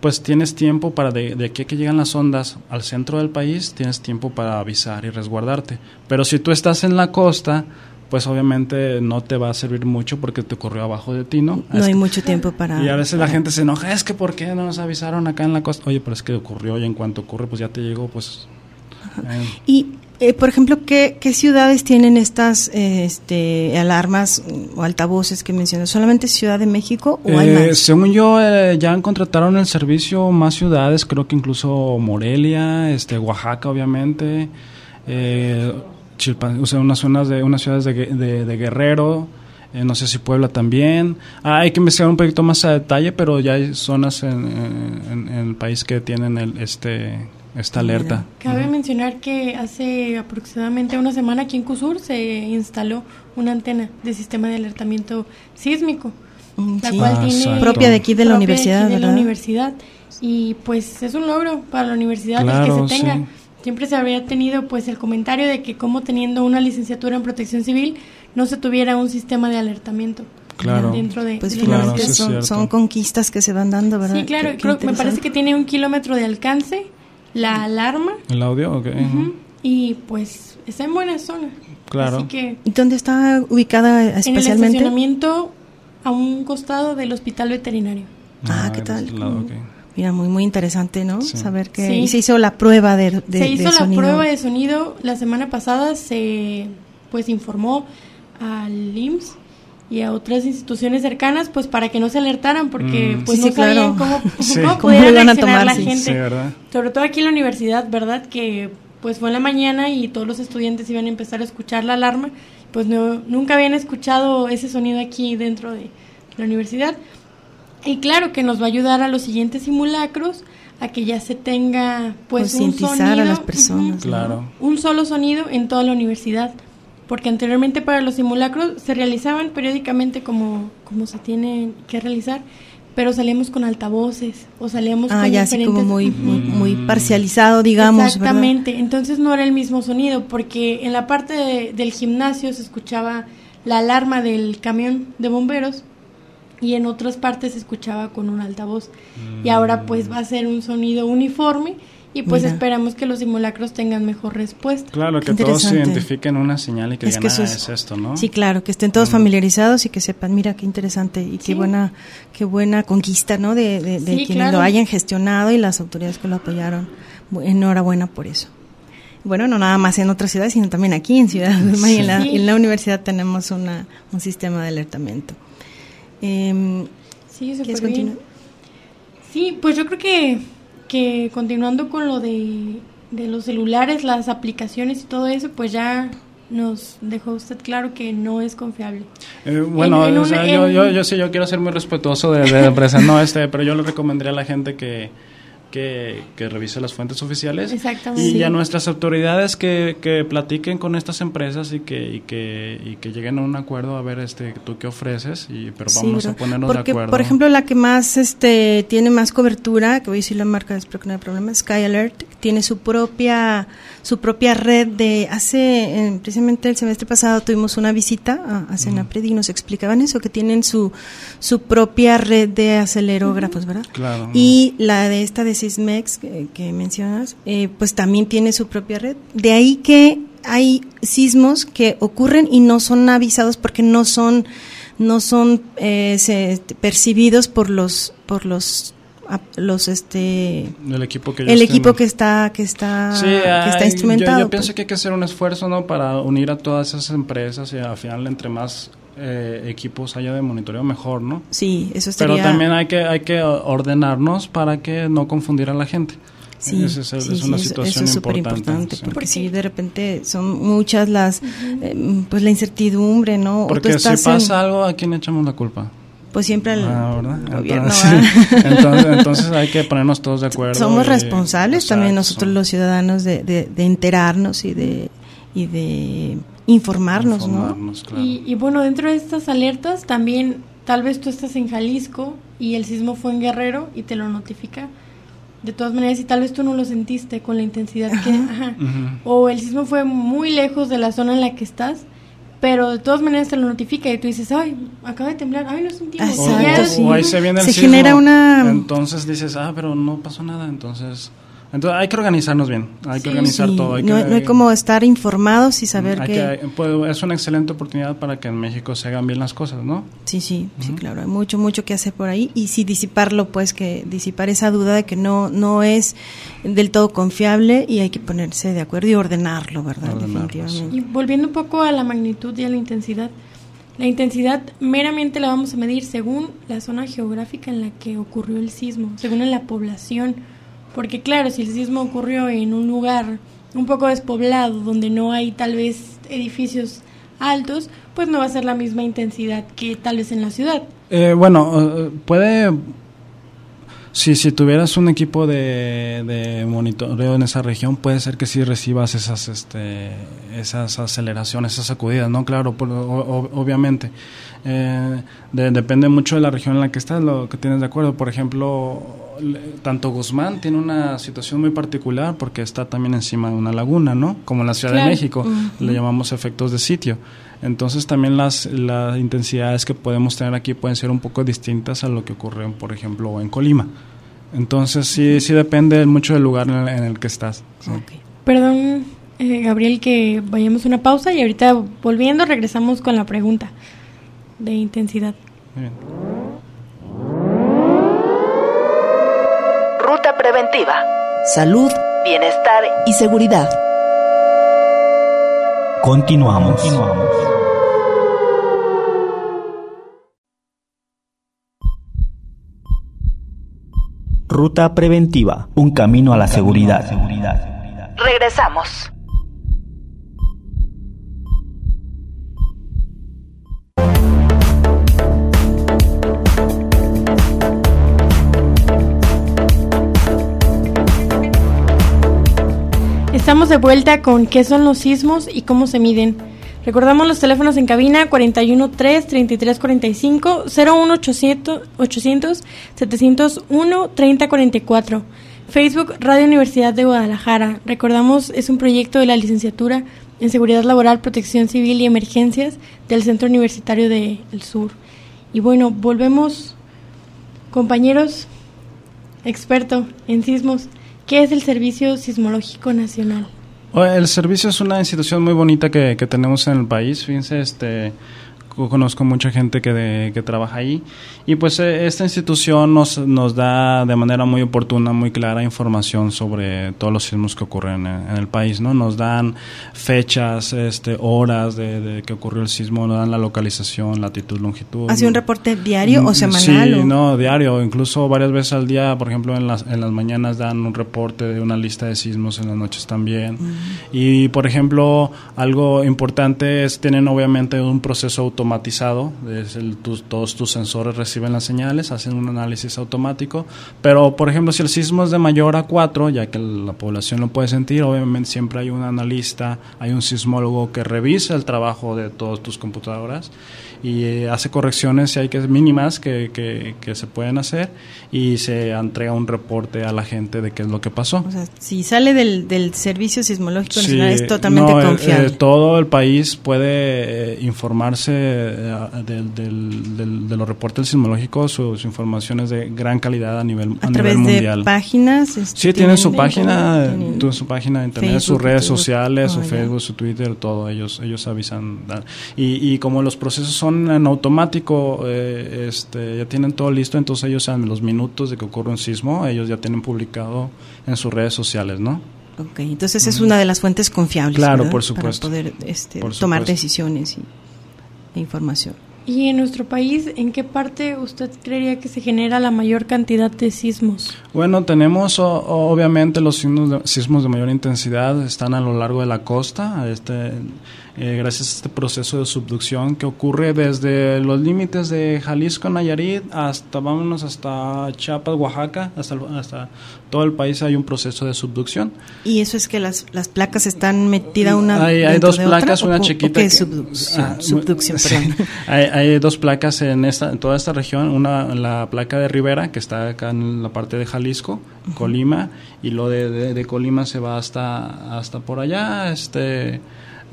pues tienes tiempo para de, de aquí a que llegan las ondas al centro del país, tienes tiempo para avisar y resguardarte. Pero si tú estás en la costa, pues obviamente no te va a servir mucho porque te ocurrió abajo de ti, ¿no? no Es hay que- mucho tiempo para y a veces la para- gente se enoja, es que ¿por qué no nos avisaron acá en la costa? Oye, pero es que ocurrió y en cuanto ocurre, pues ya te llegó, pues... eh, Y, eh, por ejemplo, ¿qué, qué ciudades tienen estas eh, este, alarmas o altavoces que mencionas? ¿Solamente Ciudad de México o hay Eh, más? según yo, eh, ya contrataron el servicio más ciudades, creo que incluso Morelia, este, Oaxaca, obviamente, eh, Chilpan- o sea, unas zonas de unas ciudades de, de- de Guerrero, eh, no sé si Puebla también. Ah, hay que investigar un poquito más a detalle, pero ya hay zonas en, en- en el país que tienen el, este esta alerta. Cabe mencionar que hace aproximadamente una semana aquí en Cusur se instaló una antena de sistema de alertamiento sísmico, Mm, la sí. cual Ah, tiene. Propia de aquí de la universidad, aquí de la universidad. Y pues es un logro para la universidad Claro, el que se tenga. sí. Siempre se había tenido pues el comentario de que como teniendo una licenciatura en protección civil no se tuviera un sistema de alertamiento Claro. dentro de, Pues de la Claro, son, conquistas que se van dando, ¿verdad? Sí, claro, Qué- qué creo, me parece que tiene un kilómetro de alcance la alarma ¿El audio? Ok. ujú, y pues está en buena zona. Claro. Así que ¿Y dónde está ubicada en el especialmente? estacionamiento a un costado del hospital veterinario. Ah, ¿qué de tal? lado, ok. Mira, muy muy interesante, ¿no? Sí. Saber que Sí. y se hizo la prueba de, de se hizo de la sonido. prueba de sonido la semana pasada, se pues informó al IMSS y a otras instituciones cercanas pues para que no se alertaran porque Mm. pues Sí, no sí, claro. sabían cómo, [laughs] Sí. cómo ¿Cómo a tomar? la Sí. gente. Sí, ¿verdad? Sobre todo aquí en la universidad, ¿verdad? Que pues fue en la mañana y todos los estudiantes iban a empezar a escuchar la alarma, pues no, nunca habían escuchado ese sonido aquí dentro de la universidad. Y claro que nos va a ayudar a los siguientes simulacros a que ya se tenga pues un sonido, a las personas, ujú, Claro. un solo sonido en toda la universidad. Porque anteriormente para los simulacros se realizaban periódicamente como, como se tienen que realizar, pero salíamos con altavoces o salíamos Ah, con ya así como muy, muy, muy Mm. parcializado, digamos, ¿verdad? Exactamente, entonces no era el mismo sonido, porque en la parte de- del gimnasio se escuchaba la alarma del camión de bomberos y en otras partes se escuchaba con un altavoz. Y ahora pues va a ser un sonido uniforme y pues Mira. esperamos que los simulacros tengan mejor respuesta. Claro, que todos interesante. identifiquen una señal y que Es digan, que eso "Ah, es- es esto, ¿no? Sí, claro, que estén todos familiarizados y que sepan, mira qué interesante y Sí. qué buena qué buena conquista, ¿no? De, de, de Sí, quienes claro. lo hayan gestionado y las autoridades que lo apoyaron. Bu- Enhorabuena por eso. bueno, no nada más en otras ciudades, sino también aquí en Ciudad de México. En, la, en la universidad tenemos una, un sistema de alertamiento. Eh, sí, eso fue Sí, pues yo creo que, que continuando con lo de, de los celulares, las aplicaciones y todo eso, pues ya nos dejó usted claro que no es confiable. Eh, bueno, yo, yo, yo, sí, yo quiero ser muy respetuoso de, de empresas, no, este, pero yo le recomendaría a la gente que, que, que, revise las fuentes oficiales. Y a nuestras autoridades que, que, platiquen con estas empresas y que, y que, y que lleguen a un acuerdo a ver este tú qué ofreces y pero vamos a ponernos de acuerdo por ejemplo la que más este tiene más cobertura que voy a decir la marca espero que no haya problema Sky Alert tiene su propia su propia red de hace precisamente el semestre pasado tuvimos una visita a, a Senapred y nos explicaban eso que tienen su su propia red de acelerógrafos verdad claro. Y la de esta de Sismex que, que mencionas, eh, pues también tiene su propia red. De ahí que hay sismos que ocurren y no son avisados porque no son no son eh, se, percibidos por los por los los este el equipo que el equipo que está que está sí, que está instrumentado yo, yo pienso que hay que hacer un esfuerzo no para unir a todas esas empresas y al final entre más eh, equipos haya de monitoreo mejor, ¿no? Sí, eso estaría... Pero también hay que hay que ordenarnos para que no confundir a la gente. Sí, es, es, sí, es una sí, situación eso es importante. importante porque si de repente son muchas las, uh -huh. eh, pues la incertidumbre, ¿no? Porque si pasa en... algo, ¿a quién echamos la culpa? Pues siempre al ah, gobierno. [laughs] Entonces, entonces, entonces, hay que [laughs] ponernos todos de acuerdo. Somos y, responsables exacto, también nosotros los ciudadanos de, de, de enterarnos y de y de informarnos, informarnos ¿no? Claro. Y, y, bueno, dentro de estas alertas también, tal vez tú estás en Jalisco y el sismo fue en Guerrero y te lo notifica. De todas maneras, y tal vez tú no lo sentiste con la intensidad que... Ajá. Uh -huh. O el sismo fue muy lejos de la zona en la que estás, pero de todas maneras te lo notifica y tú dices, ay, acaba de temblar, ay, lo sentimos. Exacto, o, sí. o ahí se viene el se sismo, genera una... Entonces dices, ah, pero no pasó nada, entonces... Entonces hay que organizarnos bien, hay sí, que organizar sí. todo. Hay no, que, no, hay como estar informados y saber hay que... que pues, es una excelente oportunidad para que en México se hagan bien las cosas, ¿no? Sí, sí, uh -huh. sí, claro, hay mucho, mucho que hacer por ahí y sí disiparlo, pues que disipar esa duda de que no, no es del todo confiable y hay que ponerse de acuerdo y ordenarlo, ¿verdad? Ordenarlo, Definitivamente. Y volviendo un poco a la magnitud y a la intensidad, la intensidad meramente la vamos a medir según la zona geográfica en la que ocurrió el sismo, según en la población porque claro, si el sismo ocurrió en un lugar un poco despoblado, donde no hay tal vez edificios altos, pues no va a ser la misma intensidad que tal vez en la ciudad. Eh, bueno, puede... Si, si tuvieras un equipo de, de, monitoreo en esa región, puede ser que sí recibas esas, este, esas aceleraciones, esas sacudidas, ¿no? Claro, por, o, obviamente. Eh, de, depende mucho de la región en la que estás, lo que tienes de acuerdo. Por ejemplo, tanto Guzmán tiene una situación muy particular porque está también encima de una laguna, ¿no? Como en la Ciudad claro. de México, uh -huh. le llamamos efectos de sitio. Entonces también las, las intensidades que podemos tener aquí pueden ser un poco distintas a lo que ocurre, por ejemplo, en Colima. Entonces sí, sí depende mucho del lugar en el, en el que estás. Sí. Okay. Perdón, eh, Gabriel, que vayamos a una pausa y ahorita volviendo regresamos con la pregunta de intensidad. Bien. Ruta preventiva. Salud, bienestar y seguridad. Continuamos. Continuamos. Ruta preventiva, un camino a la seguridad. Regresamos. Estamos de vuelta con qué son los sismos y cómo se miden. Recordamos los teléfonos en cabina 413-3345, 01800 800 701 3044. Facebook Radio Universidad de Guadalajara. Recordamos, es un proyecto de la licenciatura en Seguridad Laboral, Protección Civil y Emergencias del Centro Universitario del Sur. Y bueno, volvemos, compañeros, experto en sismos. ¿Qué es el Servicio Sismológico Nacional? El servicio es una institución muy bonita que, que tenemos en el país. Fíjense, este, conozco mucha gente que, que trabaja ahí y pues eh, esta institución nos, nos da de manera muy oportuna, muy clara información sobre todos los sismos que ocurren en, el país, ¿no? Nos dan fechas, este, horas de, que ocurrió el sismo, nos dan la localización, latitud, longitud. ¿Hace un reporte diario o mm, semanal? Sí, no, diario, incluso varias veces al día, por ejemplo, en las, en las mañanas dan un reporte de una lista de sismos, en las noches también. Mm. Y, por ejemplo, algo importante es, tienen obviamente un proceso automatizado, es todos tus sensores reciben las señales, hacen un análisis automático, pero, por ejemplo, si el sismo es de mayor a 4, ya que la población lo puede sentir, obviamente siempre hay un analista, hay un sismólogo que revisa el trabajo de todas tus computadoras y eh, hace correcciones si hay que mínimas que, que, se pueden hacer y se entrega un reporte a la gente de qué es lo que pasó. O sea, si sale del, del Servicio Sismológico Nacional es totalmente eh, confiable. todo el país puede eh, informarse del, del, de los reportes sismológicos, sus informaciones de gran calidad a nivel, a, nivel mundial. De páginas? Este, sí, tienen su página, tienen su página de internet, sus redes sociales, su oh, Facebook, su Twitter, todo. Ellos, ellos avisan. Y, y como los procesos son en automático, eh, este, ya tienen todo listo, entonces ellos saben los minutos de que ocurre un sismo, ellos ya tienen publicado en sus redes sociales, ¿no? Ok, entonces es una de las fuentes confiables. Claro, por supuesto. Para poder este, tomar decisiones y, e información. ¿Y en nuestro país, en qué parte usted creería que se genera la mayor cantidad de sismos? Bueno, tenemos obviamente los sismos de, sismos de mayor intensidad, están a lo largo de la costa. Este, eh, gracias a este proceso de subducción que ocurre desde los límites de Jalisco, Nayarit, hasta, vámonos, hasta Chiapas, Oaxaca, hasta, hasta todo el país hay un proceso de subducción. ¿Y eso es que las, las placas están metidas una Hay, hay dos placas, una chiquita. ¿Qué subducción? Ah, subducción perdón. [laughs] hay, hay, dos placas en, esta, en toda esta región, una la placa de Rivera, que está acá en la parte de Jalisco, Colima, y lo de, de, de Colima se va hasta, hasta por allá, este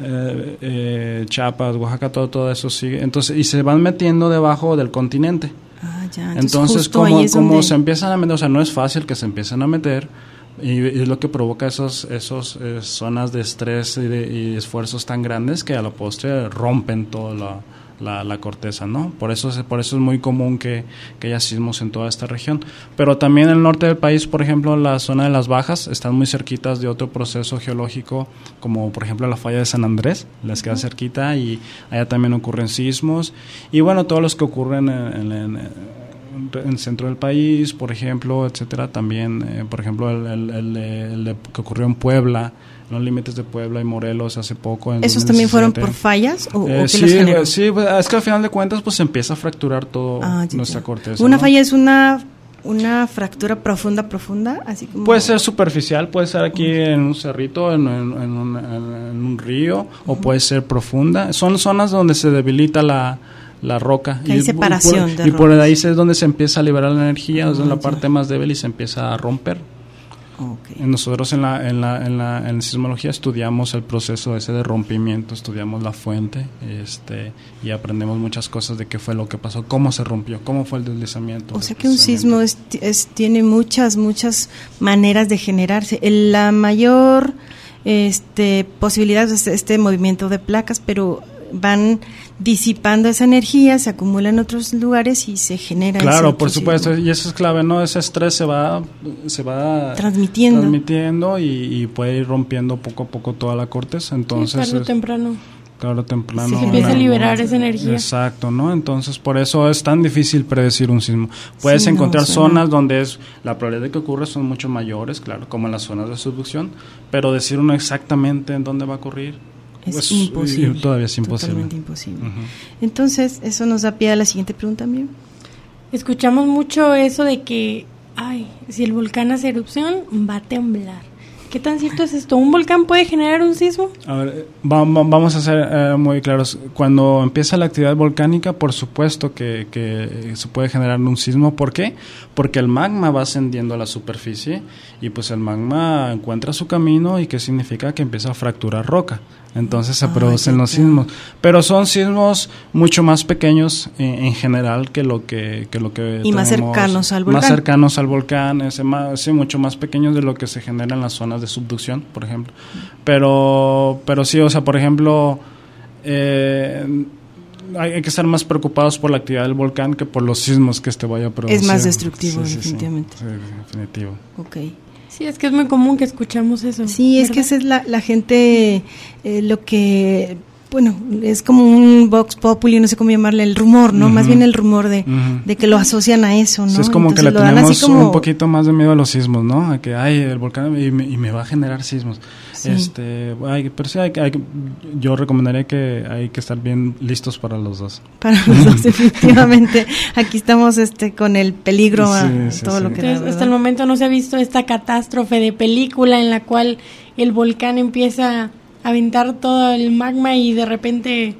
eh, eh, Chiapas, Oaxaca, todo, todo eso sigue. Entonces, y se van metiendo debajo del continente. Ah, ya. Entonces, como, como se empiezan a meter, o sea, no es fácil que se empiecen a meter, y, es lo que provoca esos, esos eh, zonas de estrés y, de, y esfuerzos tan grandes que a la postre rompen todo la, la, corteza, ¿no? Por eso, es, por eso es muy común que, que, haya sismos en toda esta región. Pero también en el norte del país, por ejemplo, la zona de las bajas, están muy cerquitas de otro proceso geológico, como por ejemplo la falla de San Andrés, les queda cerquita y allá también ocurren sismos. Y bueno, todos los que ocurren en, el centro del país, por ejemplo, etcétera, también, eh, por ejemplo, el, el, que ocurrió en Puebla, los límites de Puebla y Morelos hace poco. ¿Esos también fueron por fallas o, eh, sí, sí, pues, es que al final de cuentas pues se empieza a fracturar todo ah, nuestra corteza. Una falla es una una fractura profunda, profunda, así como... Puede ser superficial, puede ser aquí en un cerrito, en, un, río, o puede ser profunda. Son zonas donde se debilita la, la roca. Hay y, separación y por, ahí es donde se empieza a liberar la energía, es la ah, parte más débil y se empieza a romper. Nosotros en la, en, la, en, la, en sismología estudiamos el proceso ese de rompimiento, estudiamos la fuente este, y aprendemos muchas cosas de qué fue lo que pasó, cómo se rompió, cómo fue el deslizamiento. O sea que un sismo es, tiene muchas, muchas maneras de generarse. la mayor este, posibilidad es este movimiento de placas, pero van disipando esa energía, se acumula en otros lugares y se genera. Claro, por supuesto, y eso es clave, ¿no? Ese estrés se va, se va transmitiendo, transmitiendo y, puede ir rompiendo poco a poco toda la corteza. Entonces, tarde o temprano. Tarde o temprano. Se empieza a liberar esa energía. Exacto, ¿no? Entonces, por eso es tan difícil predecir un sismo. Puedes encontrar zonas donde es la probabilidad de que ocurra son mucho mayores, claro, como en las zonas de subducción, pero decir uno exactamente en dónde va a ocurrir es pues, imposible. Todavía es imposible. Totalmente imposible. Entonces, eso nos da pie a la siguiente pregunta también. Escuchamos mucho eso de que, ay, si el volcán hace erupción, va a temblar. ¿Qué tan cierto es esto? ¿Un volcán puede generar un sismo? A ver, vamos a ser eh, muy claros. Cuando empieza la actividad volcánica, por supuesto que, que, se puede generar un sismo. ¿Por qué? Porque el magma va ascendiendo a la superficie y pues el magma encuentra su camino y qué significa que empieza a fracturar roca. Entonces se producen los sismos. Pero son sismos mucho más pequeños en, general que lo que, que lo que Y más cercanos al volcán. Más cercanos al volcán, es más, sí, mucho más pequeños de lo que se genera en las zonas de subducción, por ejemplo. Pero, pero sí, o sea, por ejemplo, eh, hay, que estar más preocupados por la actividad del volcán que por los sismos que este vaya a producir. Es más destructivo, definitivamente. Sí, definitivo. Ok. Sí, es que es muy común que escuchamos eso. Sí, es que esa es la, la gente, eh, lo que bueno, es como un vox populi, no sé cómo llamarle, el rumor, ¿no? Más bien el rumor de, de, que lo asocian a eso, ¿no? es como que le tenemos un poquito más de miedo a los sismos, ¿no? A que, ay, el volcán y me, va a generar sismos. Este, pero sí, hay, hay, yo recomendaría que hay que estar bien listos para los dos. Para los dos, [laughs] definitivamente. Aquí estamos este con el peligro a todo lo que Hasta el momento no se ha visto esta catástrofe de película en la cual el volcán empieza aventar todo el magma y de repente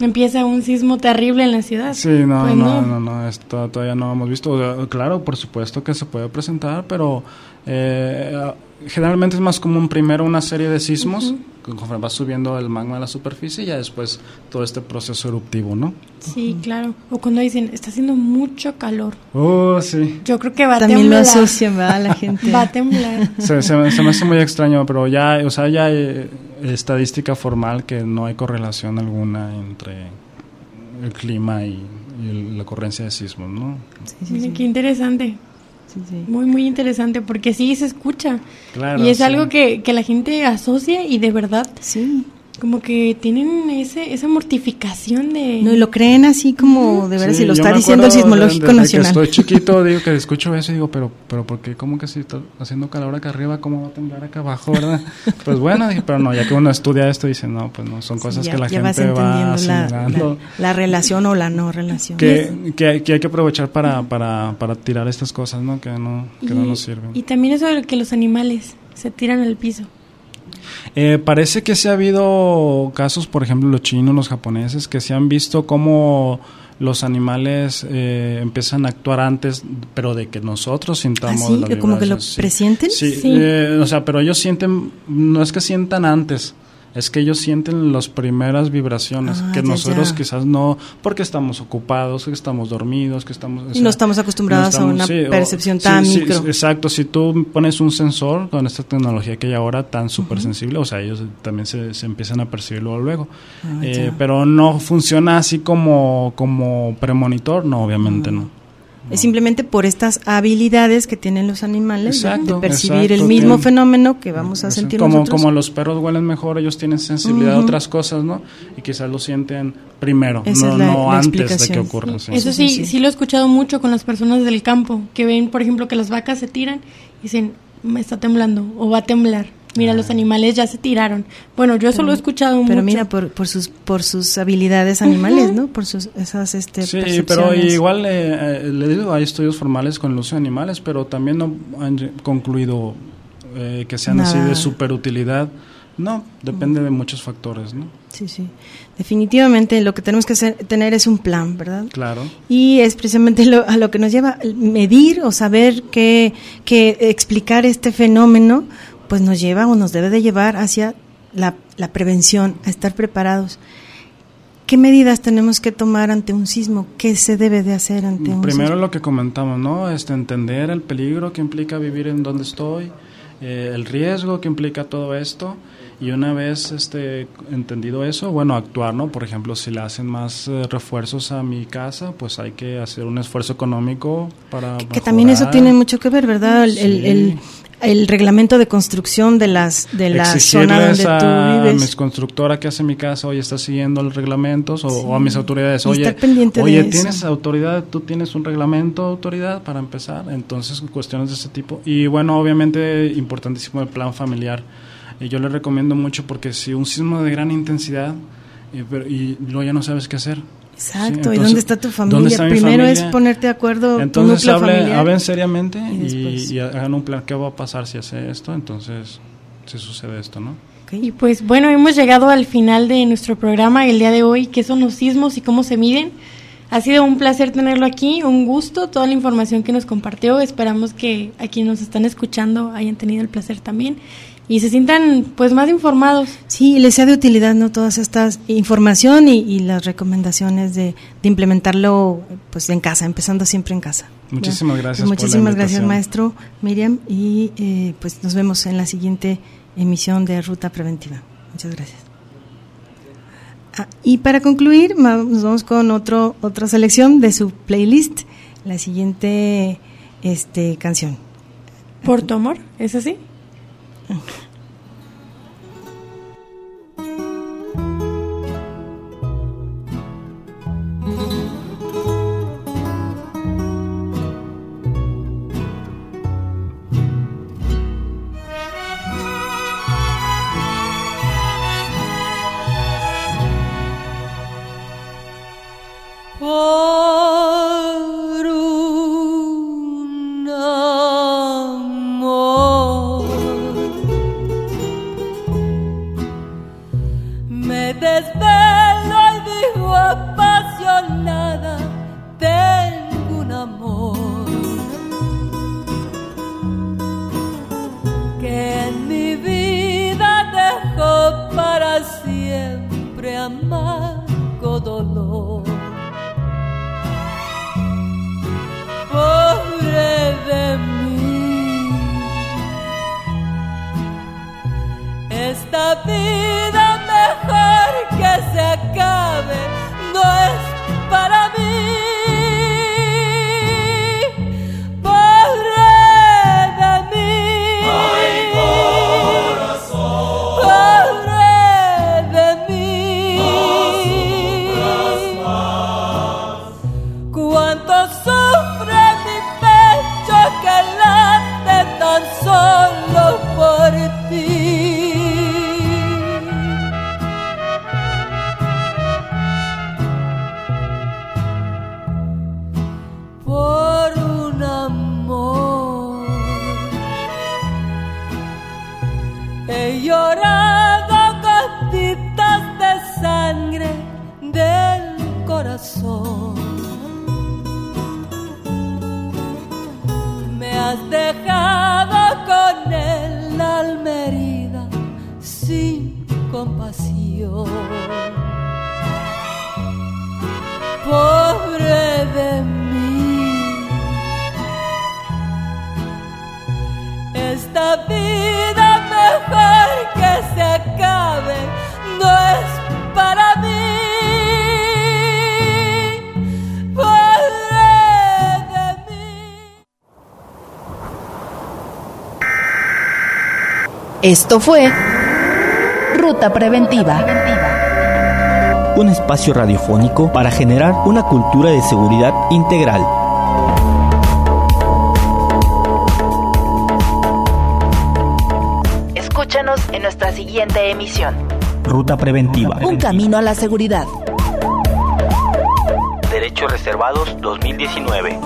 empieza un sismo terrible en la ciudad. Sí, no, pues no, no, no, esto todavía no hemos visto. Claro, por supuesto que se puede presentar, pero eh, generalmente es más común primero una serie de sismos, conforme va subiendo el magma a la superficie y ya después todo este proceso eruptivo, ¿no? Sí, claro. O cuando dicen, está haciendo mucho calor. Oh, sí. Yo creo que va a temblar. También lo asocian, La gente. [laughs] va a temblar. Se, se, me hace muy extraño, pero ya, o sea, ya hay estadística formal que no hay correlación alguna entre el clima y, la ocurrencia de sismos, ¿no? Sí, sí, Qué interesante. Muy, muy interesante porque sí se escucha. y es algo que, que la gente asocia y de verdad sí como que tienen ese, esa mortificación de... No, y lo creen así como, de verdad, si lo está diciendo el Sismológico Nacional. estoy [laughs] chiquito, digo que escucho eso y digo, pero, pero ¿por qué? ¿Cómo que si está haciendo calor acá arriba, cómo va a temblar acá abajo, verdad? [laughs] pues bueno, dije, pero no, ya que uno estudia esto, dice, no, pues no, son cosas que la gente va asimilando. La, la, relación o la no relación. Que, que, hay, que hay que aprovechar para, para, para tirar estas cosas, ¿no? Que no, que no nos sirven. Y también eso de que los animales se tiran al piso. Eh, parece que se ha habido casos, por ejemplo, los chinos, los japoneses, que se han visto como los animales eh, empiezan a actuar antes, pero de que nosotros sintamos ¿Ah, sí? como que lo presienten. Sí, eh, o sea, pero ellos sienten, no es que sientan antes, es que ellos sienten las primeras vibraciones, ah, que nosotros quizás no, porque estamos ocupados, que estamos dormidos, que estamos... y no estamos acostumbrados a una percepción tan micro. exacto, si tú pones un sensor con esta tecnología que hay ahora tan súper sensible, o sea, ellos también se, se empiezan a percibirlo luego. Ah, eh, pero no funciona así como, como premonitor, no, obviamente no. Es simplemente por estas habilidades que tienen los animales de, percibir el mismo fenómeno que vamos a sentir como, nosotros. Como los perros huelen mejor, ellos tienen sensibilidad a otras cosas, ¿no? Y quizás lo sienten primero, no, antes de que ocurra. Eso sí, sí, lo he escuchado mucho con las personas del campo, que ven, por ejemplo, que las vacas se tiran y dicen, me está temblando o va a temblar Mira, los animales ya se tiraron. Bueno, yo eso lo he escuchado mucho. Pero mira, por, por, sus por sus habilidades animales, ¿no? Por sus esas este Sí, pero igual eh, le digo, hay estudios formales con el uso de animales, pero también no han concluido eh, que sean así de superutilidad. No, depende de muchos factores, ¿no? Sí, sí. Definitivamente lo que tenemos que tener es un plan, ¿verdad? Claro. Y es precisamente lo, a lo que nos lleva medir o saber qué, qué explicar este fenómeno pues nos lleva o nos debe de llevar hacia la, prevención, a estar preparados. ¿Qué medidas tenemos que tomar ante un sismo? ¿Qué se debe de hacer ante un Primero lo que comentamos, ¿no? Este, entender el peligro que implica vivir en donde estoy, eh, el riesgo que implica todo esto y una vez este, entendido eso, bueno, actuar, ¿no? Por ejemplo, si le hacen más eh, refuerzos a mi casa, pues hay que hacer un esfuerzo económico para... Que, también eso tiene mucho que ver, ¿verdad? el, el reglamento de construcción de las de la zona donde tú vives. a mis constructora que hace mi casa, oye, está siguiendo los reglamentos o, a mis autoridades, oye, oye, tienes autoridad, tú tienes un reglamento autoridad para empezar, entonces cuestiones de ese tipo. Y bueno, obviamente importantísimo el plan familiar. Y yo le recomiendo mucho porque si un sismo de gran intensidad y, y luego ya no sabes qué hacer, Exacto, ¿y dónde está tu familia? Primero es ponerte de acuerdo entonces, hablen seriamente y, hagan un plan, ¿qué va a pasar si hace esto? Entonces, si sucede esto, ¿no? Y pues bueno, hemos llegado al final de nuestro programa el día de hoy, qué son los sismos y cómo se miden. Ha sido un placer tenerlo aquí, un gusto, toda la información que nos compartió. Esperamos que a quienes nos están escuchando hayan tenido el placer también y se sientan pues más informados. Sí, les sea de utilidad no todas estas información y, las recomendaciones de, implementarlo pues en casa, empezando siempre en casa. Muchísimas gracias. muchísimas gracias maestro Miriam y eh, pues nos vemos en la siguiente emisión de Ruta Preventiva. Muchas gracias. Ah, y para concluir, nos vamos con otro, otra selección de su playlist, la siguiente este, canción. ¿Por tu amor? ¿Es así? Okay. [laughs] Esto fue Ruta Preventiva. Un espacio radiofónico para generar una cultura de seguridad integral. Escúchanos en nuestra siguiente emisión. Ruta Preventiva. Un camino a la seguridad. Derechos Reservados 2019.